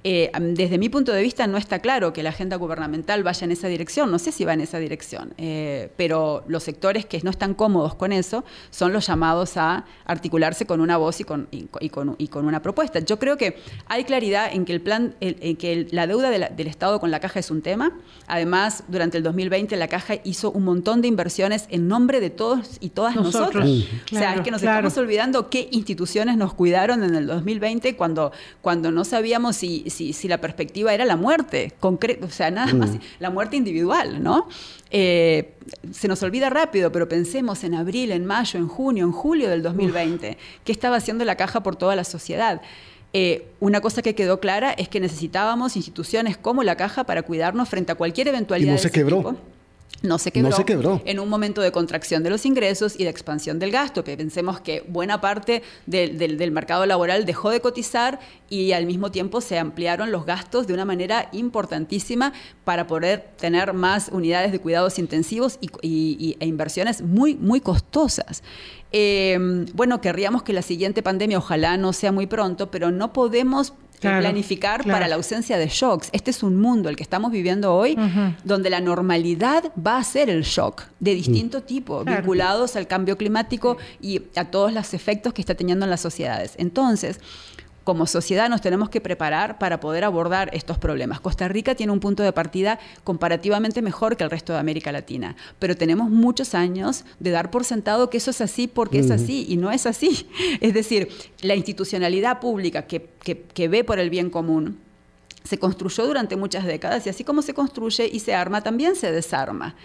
Eh, desde mi punto de vista no está claro que la agenda gubernamental vaya en esa dirección, no sé si va en esa dirección, eh, pero los sectores que no están cómodos con eso son los llamados a articularse con una voz y con, y, con, una propuesta. Yo creo que hay claridad en que, el plan, en que la deuda del Estado con la caja es un tema. Además, durante el 2020 la caja hizo un montón de inversiones en nombre de todos y todas nosotros. o sea, es que nos estamos olvidando qué instituciones nos cuidaron en el 2020 cuando, cuando no sabíamos si si, la perspectiva era la muerte, concreto, o sea, nada más, mm. la muerte individual, ¿no? Eh, se nos olvida rápido, pero pensemos en abril, en mayo, en junio, en julio del 2020, ¿qué estaba haciendo la caja por toda la sociedad? Eh, una cosa que quedó clara es que necesitábamos instituciones como la caja para cuidarnos frente a cualquier eventualidad. Y no se quebró. No se, quebró en un momento de contracción de los ingresos y de expansión del gasto, que pensemos que buena parte del, mercado laboral dejó de cotizar y al mismo tiempo se ampliaron los gastos de una manera importantísima para poder tener más unidades de cuidados intensivos y, e inversiones muy, muy costosas. Eh, bueno, querríamos que la siguiente pandemia ojalá no sea muy pronto, pero no podemos planificar para la ausencia de shocks. Este es un mundo, el que estamos viviendo hoy, donde la normalidad va a ser el shock de distinto tipo, vinculados al cambio climático y a todos los efectos que está teniendo en las sociedades. Entonces, como sociedad nos tenemos que preparar para poder abordar estos problemas. Costa Rica tiene un punto de partida comparativamente mejor que el resto de América Latina, pero tenemos muchos años de dar por sentado que eso es así porque es así y no es así. Es decir, la institucionalidad pública que, que ve por el bien común se construyó durante muchas décadas y así como se construye y se arma, también se desarma.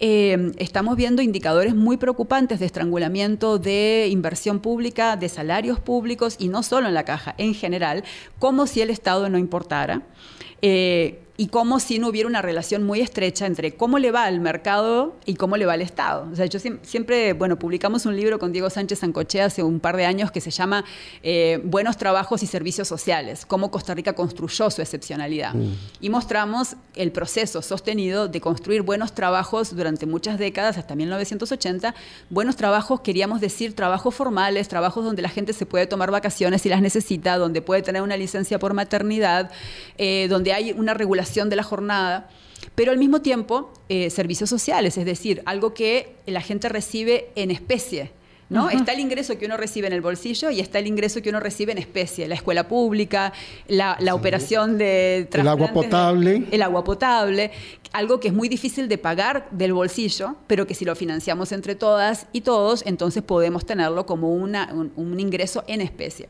Eh, estamos viendo indicadores muy preocupantes de estrangulamiento de inversión pública, de salarios públicos y no solo en la caja, en general, como si el Estado no importara. Eh, y como si no hubiera una relación muy estrecha entre cómo le va al mercado y cómo le va al Estado. O sea, yo siempre, bueno, publicamos un libro con Diego Sánchez Sancoche hace un par de años que se llama eh, Buenos Trabajos y Servicios Sociales, cómo Costa Rica construyó su excepcionalidad. Mm. Y mostramos el proceso sostenido de construir buenos trabajos durante muchas décadas, hasta 1980. Buenos trabajos, queríamos decir trabajos formales, trabajos donde la gente se puede tomar vacaciones si las necesita, donde puede tener una licencia por maternidad, eh, donde hay una regulación de la jornada, pero al mismo tiempo eh, servicios sociales, es decir, algo que la gente recibe en especie. ¿no? Está el ingreso que uno recibe en el bolsillo y está el ingreso que uno recibe en especie, la escuela pública, la, operación de el agua potable, el agua potable, algo que es muy difícil de pagar del bolsillo, pero que si lo financiamos entre todas y todos, entonces podemos tenerlo como una, un ingreso en especie.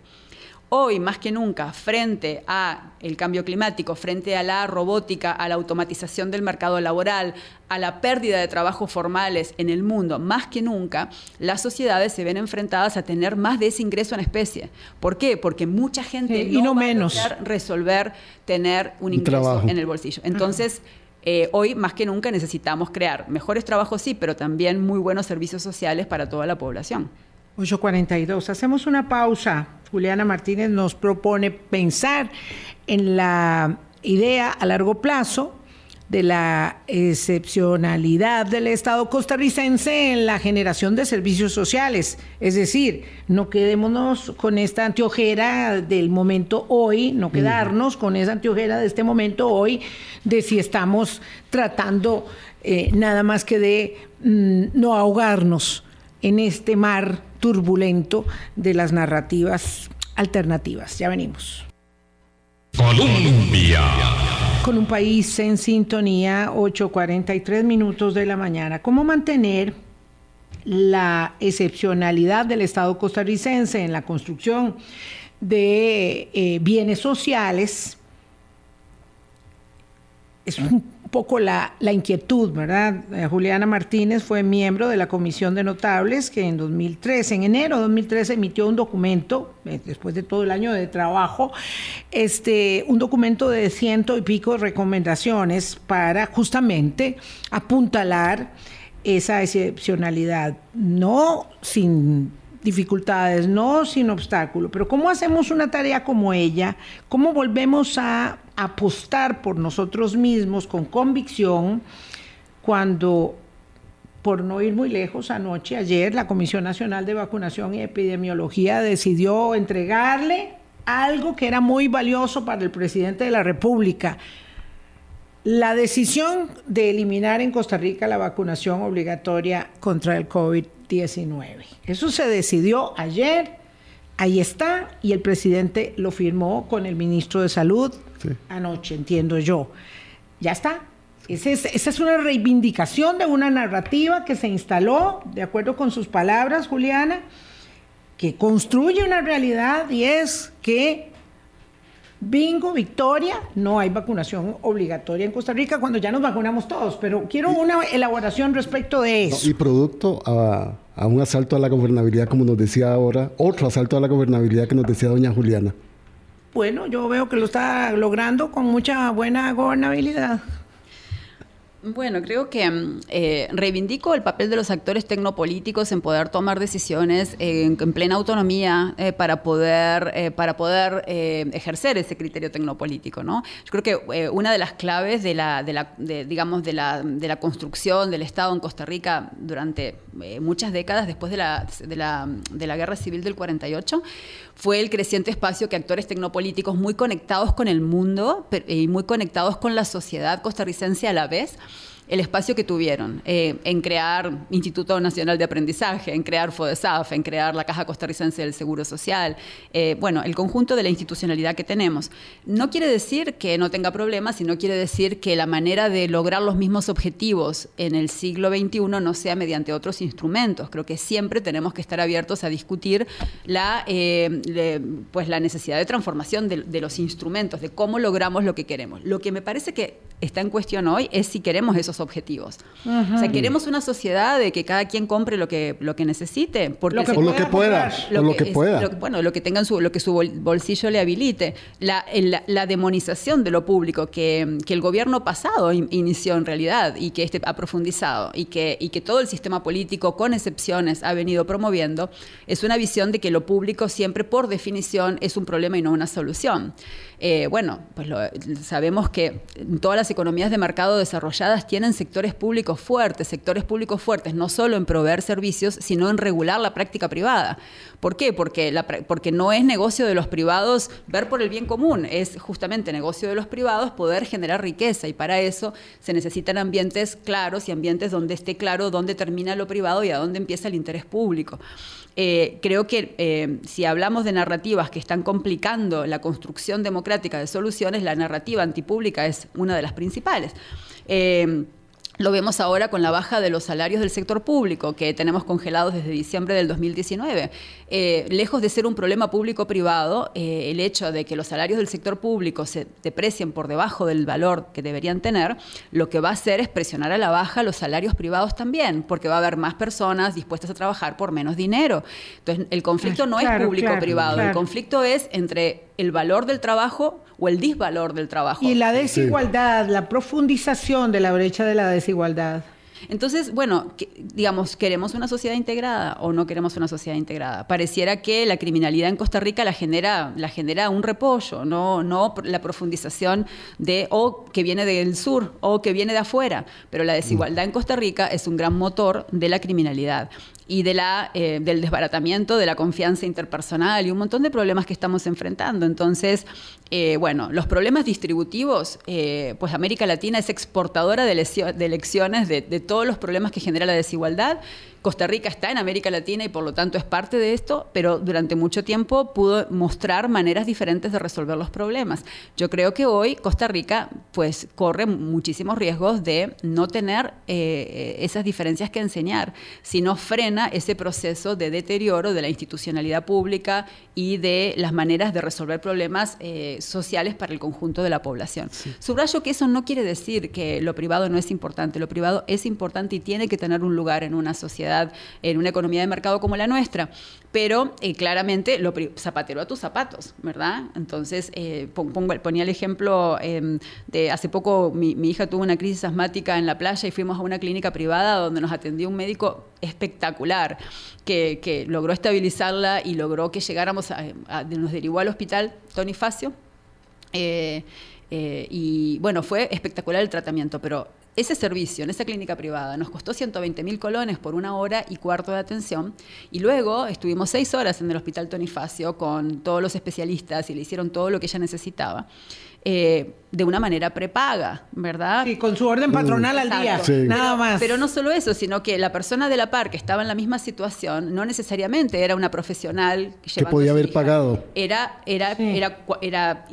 Hoy más que nunca frente a el cambio climático, frente a la robótica, a la automatización del mercado laboral, a la pérdida de trabajos formales en el mundo, más que nunca, las sociedades se ven enfrentadas a tener más de ese ingreso en especie. ¿Por qué? Porque mucha gente no, va a resolver tener un ingreso en el bolsillo. Entonces, eh, hoy más que nunca necesitamos crear mejores trabajos, sí, pero también muy buenos servicios sociales para toda la población. 8.42. Hacemos una pausa. Juliana Martínez nos propone pensar en la idea a largo plazo de la excepcionalidad del Estado costarricense en la generación de servicios sociales. Es decir, no quedémonos con esta anteojera del momento hoy, no quedarnos con esa anteojera de este momento hoy, de si estamos tratando eh, nada más que de mm, no ahogarnos en este mar turbulento de las narrativas alternativas. Ya venimos. Colombia. Con un país en sintonía, 8.43 minutos de la mañana. ¿Cómo mantener la excepcionalidad del Estado costarricense en la construcción de eh, bienes sociales? Es un poco la, inquietud, ¿verdad? Eh, Juliana Martínez fue miembro de la Comisión de Notables que en 2013, en enero de 2013, emitió un documento, eh, después de todo el año de trabajo, este, un documento de ciento y pico recomendaciones para justamente apuntalar esa excepcionalidad, no sin dificultades, no sin obstáculos, pero ¿cómo hacemos una tarea como ella? ¿Cómo volvemos a apostar por nosotros mismos con convicción cuando, por no ir muy lejos, anoche, ayer, la Comisión Nacional de Vacunación y Epidemiología decidió entregarle algo que era muy valioso para el presidente de la República. La decisión de eliminar en Costa Rica la vacunación obligatoria contra el COVID-19. Eso se decidió ayer, ahí está, y el presidente lo firmó con el ministro de Salud, anoche, entiendo yo. Ya está. Esa es, una reivindicación de una narrativa que se instaló, de acuerdo con sus palabras, Juliana, que construye una realidad y es que Bingo, victoria, no hay vacunación obligatoria en Costa Rica cuando ya nos vacunamos todos, pero quiero una elaboración respecto de eso. y producto a, a, un asalto a la gobernabilidad, como nos decía ahora, otro asalto a la gobernabilidad que nos decía doña Juliana bueno, yo veo que lo está logrando con mucha buena gobernabilidad. Bueno, creo que mm, eh, reivindico el papel de los actores tecnopolíticos en poder tomar decisiones en, plena autonomía eh, para poder, eh, para poder ejercer ese criterio tecnopolítico. ¿no? Yo creo que una de las claves de la, de la digamos, de la, de la, construcción del Estado en Costa Rica durante muchas décadas después de la, de la, de la Guerra Civil del 48 fue el creciente espacio que actores tecnopolíticos muy conectados con el mundo y muy conectados con la sociedad costarricense a la vez, el espacio que tuvieron eh, en crear Instituto Nacional de Aprendizaje, en crear FODESAF, en crear la Caja Costarricense del Seguro Social, eh, bueno, el conjunto de la institucionalidad que tenemos. No quiere decir que no tenga problemas, sino quiere decir que la manera de lograr los mismos objetivos en el siglo XXI no sea mediante otros instrumentos. Creo que siempre tenemos que estar abiertos a discutir la, eh, pues la necesidad de transformación de, de los instrumentos, de cómo logramos lo que queremos. Lo que me parece que está en cuestión hoy es si queremos esos objetivos. O sea, queremos una sociedad de que cada quien compre lo que, lo que necesite. Porque lo que, o lo que pueda. Lo, que, pueda. bueno, lo que tengan su, lo que su bolsillo le habilite. La, la, demonización de lo público que, que el gobierno pasado inició en realidad y que este ha profundizado y que, y que todo el sistema político, con excepciones, ha venido promoviendo, es una visión de que lo público siempre, por definición, es un problema y no una solución. Eh, bueno, pues sabemos que todas las economías de mercado desarrolladas tienen sectores públicos fuertes, sectores públicos fuertes no solo en proveer servicios, sino en regular la práctica privada. ¿Por qué? Porque, porque no es negocio de los privados ver por el bien común, es justamente negocio de los privados poder generar riqueza y para eso se necesitan ambientes claros y ambientes donde esté claro dónde termina lo privado y a dónde empieza el interés público. Eh, creo que eh, si hablamos de narrativas que están complicando la construcción democrática de soluciones, la narrativa antipública es una de las principales. Eh, Lo vemos ahora con la baja de los salarios del sector público, que tenemos congelados desde diciembre del 2019. Eh, lejos de ser un problema público-privado, eh, el hecho de que los salarios del sector público se deprecien por debajo del valor que deberían tener, lo que va a hacer es presionar a la baja los salarios privados también, porque va a haber más personas dispuestas a trabajar por menos dinero. Entonces, el conflicto no es público-privado, el conflicto es entre el valor del trabajo o el disvalor del trabajo. Y la desigualdad, la profundización de la brecha de la desigualdad. Entonces, bueno, digamos, ¿queremos una sociedad integrada o no queremos una sociedad integrada? Pareciera que la criminalidad en Costa Rica la genera, la genera un repollo, no, no la profundización de o que viene del sur o que viene de afuera, pero la desigualdad en Costa Rica es un gran motor de la criminalidad y de la, eh, del desbaratamiento de la confianza interpersonal y un montón de problemas que estamos enfrentando. Entonces, eh, bueno, los problemas distributivos, eh, pues América Latina es exportadora de, de lecciones de, de todos los problemas que genera la desigualdad Costa Rica está en América Latina y por lo tanto es parte de esto, pero durante mucho tiempo pudo mostrar maneras diferentes de resolver los problemas. Yo creo que hoy Costa Rica pues corre muchísimos riesgos de no tener eh, esas diferencias que enseñar, si no frena ese proceso de deterioro de la institucionalidad pública y de las maneras de resolver problemas eh, sociales para el conjunto de la población. Subrayo que eso no quiere decir que lo privado no es importante, lo privado es importante y tiene que tener un lugar en una sociedad en una economía de mercado como la nuestra. Pero eh, claramente, lo, zapatero a tus zapatos, ¿verdad? Entonces, eh, ponía el ejemplo em, de hace poco mi, hija tuvo una crisis asmática en la playa y fuimos a una clínica privada donde nos atendió un médico espectacular que, logró estabilizarla y logró que llegáramos a, nos derivó al hospital Tony Facio. Eh, y bueno, fue espectacular el tratamiento, pero ese servicio en esa clínica privada nos costó 120 mil colones por una hora y cuarto de atención y luego estuvimos seis horas en el hospital Tonifacio con todos los especialistas y le hicieron todo lo que ella necesitaba. Eh, de una manera prepaga, ¿verdad? Sí, con su orden patronal al día, nada más. Pero no solo eso, sino que la persona de la par que estaba en la misma situación no necesariamente era una profesional que podía haber pagado. Era, era, era, era,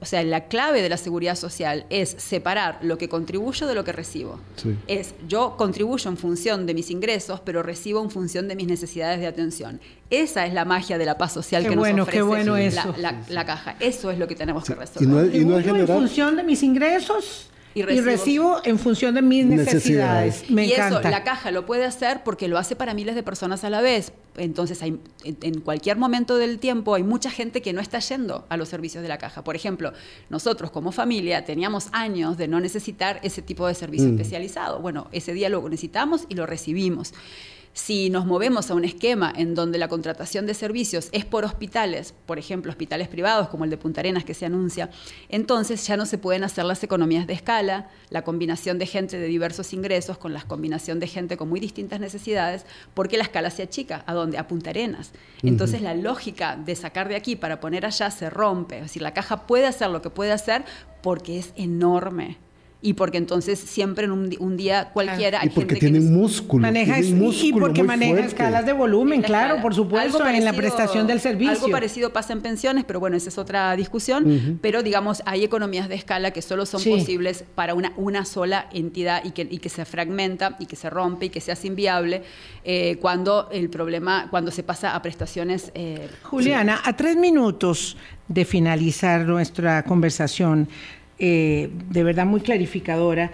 o sea, la clave de la seguridad social es separar lo que contribuyo de lo que recibo. Es yo contribuyo en función de mis ingresos, pero recibo en función de mis necesidades de atención. Esa es la magia de la paz social que nos ofrece bueno la, caja. Eso es lo que tenemos que resolver. Y no, en función de mis ingresos y recibo, en función de mis necesidades. Me y eso la caja lo puede hacer porque lo hace para miles de personas a la vez. Entonces, hay, en cualquier momento del tiempo hay mucha gente que no está yendo a los servicios de la caja. Por ejemplo, nosotros como familia teníamos años de no necesitar ese tipo de servicio mm. especializado. Bueno, ese día lo necesitamos y lo recibimos. Si nos movemos a un esquema en donde la contratación de servicios es por hospitales, por ejemplo, hospitales privados como el de Punta Arenas que se anuncia, entonces ya no se pueden hacer las economías de escala, la combinación de gente de diversos ingresos con la combinación de gente con muy distintas necesidades, porque la escala se achica. ¿A dónde? A Punta Arenas. Entonces la lógica de sacar de aquí para poner allá se rompe. Es decir, la caja puede hacer lo que puede hacer porque es enorme y porque entonces siempre en un, día cualquiera hay y porque gente tienen músculo, maneja y porque maneja escalas de volumen, claro, por supuesto, en la prestación del servicio. Algo parecido pasa en pensiones, pero bueno, esa es otra discusión. Pero digamos, hay economías de escala que solo son posibles para una, una sola entidad y que, y que se fragmenta y que se rompe y que se hace inviable eh, cuando el problema, cuando se pasa a prestaciones. Eh, Juliana, a tres minutos de finalizar nuestra conversación. Eh, de verdad muy clarificadora.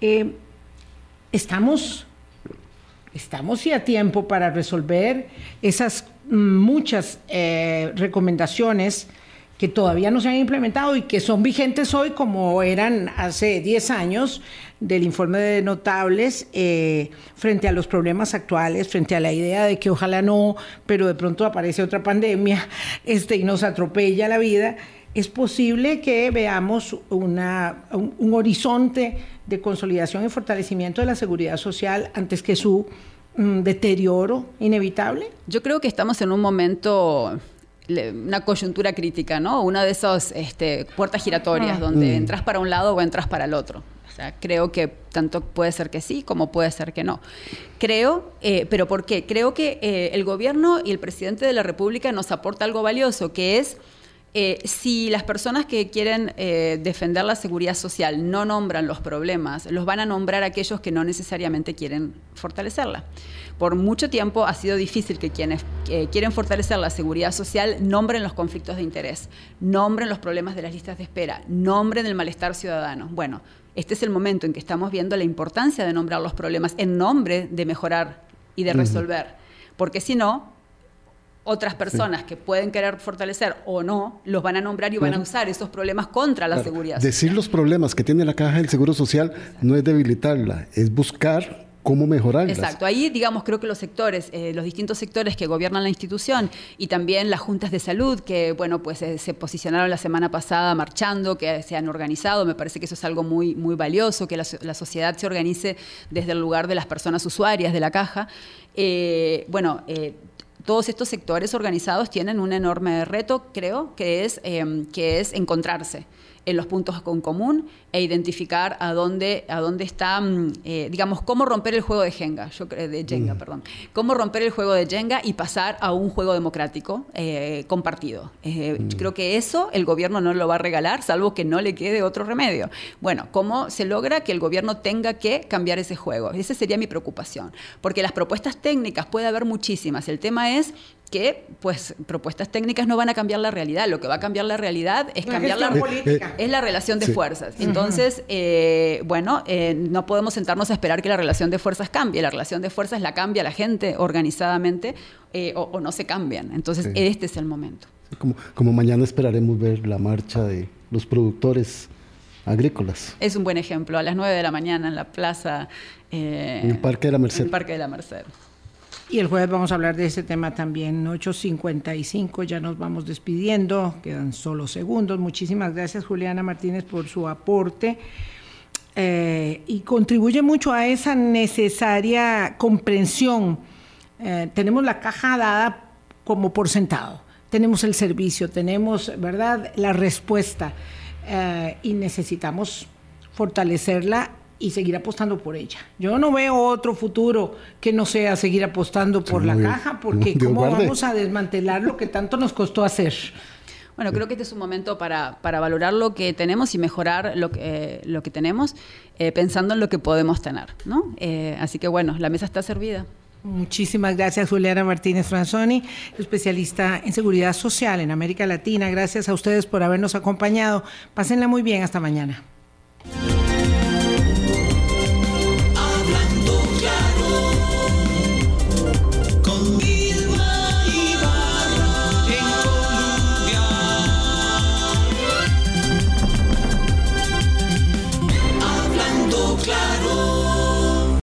Eh, estamos, estamos ya a tiempo para resolver esas muchas eh, recomendaciones que todavía no se han implementado y que son vigentes hoy como eran hace 10 años del informe de notables frente a los problemas actuales, frente a la idea de que ojalá no, pero de pronto aparece otra pandemia este, y nos atropella la vida es posible que veamos una, un, horizonte de consolidación y fortalecimiento de la seguridad social antes que su mm, deterioro inevitable? Yo creo que estamos en un momento una coyuntura crítica, ¿no? Una de esas este, puertas giratorias ah. donde mm. entras para un lado o entras para el otro. O sea, creo que tanto puede ser que sí como puede ser que no. Creo, eh, pero ¿por qué? Creo que eh, el gobierno y el presidente de la República nos aporta algo valioso, que es eh, si las personas que quieren eh, defender la seguridad social no nombran los problemas, los van a nombrar aquellos que no necesariamente quieren fortalecerla. Por mucho tiempo ha sido difícil que quienes quieren fortalecer la seguridad social nombren los conflictos de interés, nombren los problemas de las listas de espera, nombren el malestar ciudadano. Bueno, este es el momento en que estamos viendo la importancia de nombrar los problemas en nombre de mejorar y de resolver. Porque si no, otras personas que pueden querer fortalecer o no, los van a nombrar y van a usar esos problemas contra la seguridad. Decir los problemas que tiene la caja del Seguro Social no es debilitarla, es buscar cómo mejorarlas. Exacto, ahí digamos creo que los sectores, eh, los distintos sectores que gobiernan la institución y también las juntas de salud que bueno pues eh, se posicionaron la semana pasada marchando, que se han organizado, me parece que eso es algo muy muy valioso, que la, sociedad se organice desde el lugar de las personas usuarias de la caja. Eh, bueno, todos estos sectores organizados tienen un enorme reto, creo, que es, que es encontrarse en los puntos con común e identificar a dónde, a dónde está, mm, eh, digamos, cómo romper el juego de Jenga, yo de Jenga, mm. perdón, cómo romper el juego de Jenga y pasar a un juego democrático eh, compartido. Eh, mm. Creo que eso el gobierno no lo va a regalar, salvo que no le quede otro remedio. Bueno, ¿cómo se logra que el gobierno tenga que cambiar ese juego? Esa sería mi preocupación, porque las propuestas técnicas puede haber muchísimas. El tema es que pues propuestas técnicas no van a cambiar la realidad. Lo que va a cambiar la realidad es cambiar la política. Es la relación de fuerzas. Entonces, eh, bueno, eh, no podemos sentarnos a esperar que la relación de fuerzas cambie. La relación de fuerzas la cambia la gente organizadamente eh, o, no se cambian. Entonces, este es el momento. Como, como mañana esperaremos ver la marcha de los productores agrícolas. Es un buen ejemplo. A las 9 de la mañana en la plaza. en el Parque de la Merced. En el Parque de la Merced. Y el jueves vamos a hablar de ese tema también, 8.55, ya nos vamos despidiendo, quedan solo segundos. Muchísimas gracias Juliana Martínez por su aporte eh, y contribuye mucho a esa necesaria comprensión. Eh, tenemos la caja dada como por sentado, tenemos el servicio, tenemos, ¿verdad?, la respuesta eh, y necesitamos fortalecerla y seguir apostando por ella. Yo no veo otro futuro que no sea seguir apostando por la caja, porque ¿cómo vamos a desmantelar lo que tanto nos costó hacer? Bueno, creo que este es un momento para, para valorar lo que tenemos y mejorar lo que, eh, lo que tenemos, eh, pensando en lo que podemos tener. ¿no? Eh, así que bueno, la mesa está servida. Muchísimas gracias, Juliana Martínez Franzoni, especialista en seguridad social en América Latina. Gracias a ustedes por habernos acompañado. Pásenla muy bien. Hasta mañana.